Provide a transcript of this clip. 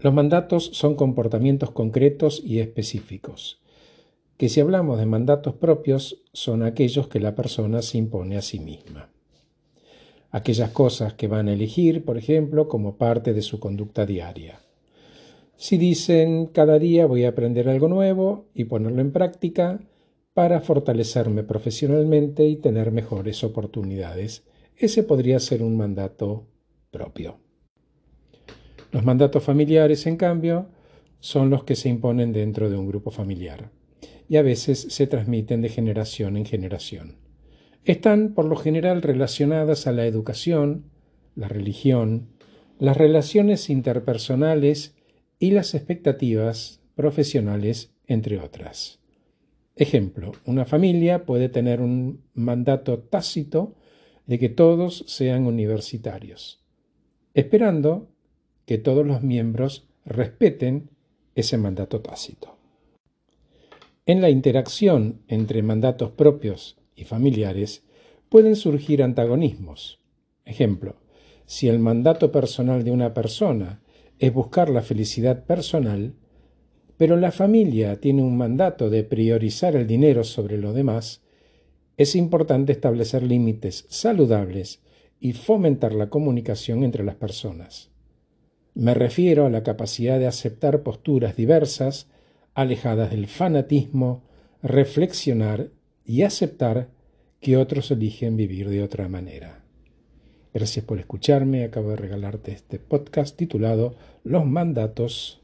Los mandatos son comportamientos concretos y específicos, que si hablamos de mandatos propios son aquellos que la persona se impone a sí misma. Aquellas cosas que van a elegir, por ejemplo, como parte de su conducta diaria. Si dicen cada día voy a aprender algo nuevo y ponerlo en práctica para fortalecerme profesionalmente y tener mejores oportunidades, ese podría ser un mandato propio. Los mandatos familiares, en cambio, son los que se imponen dentro de un grupo familiar y a veces se transmiten de generación en generación. Están, por lo general, relacionadas a la educación, la religión, las relaciones interpersonales y las expectativas profesionales, entre otras. Ejemplo, una familia puede tener un mandato tácito de que todos sean universitarios, esperando que todos los miembros respeten ese mandato tácito. En la interacción entre mandatos propios y familiares pueden surgir antagonismos. Ejemplo, si el mandato personal de una persona es buscar la felicidad personal, pero la familia tiene un mandato de priorizar el dinero sobre lo demás, es importante establecer límites saludables y fomentar la comunicación entre las personas. Me refiero a la capacidad de aceptar posturas diversas, alejadas del fanatismo, reflexionar y aceptar que otros eligen vivir de otra manera. Gracias por escucharme. Acabo de regalarte este podcast titulado Los mandatos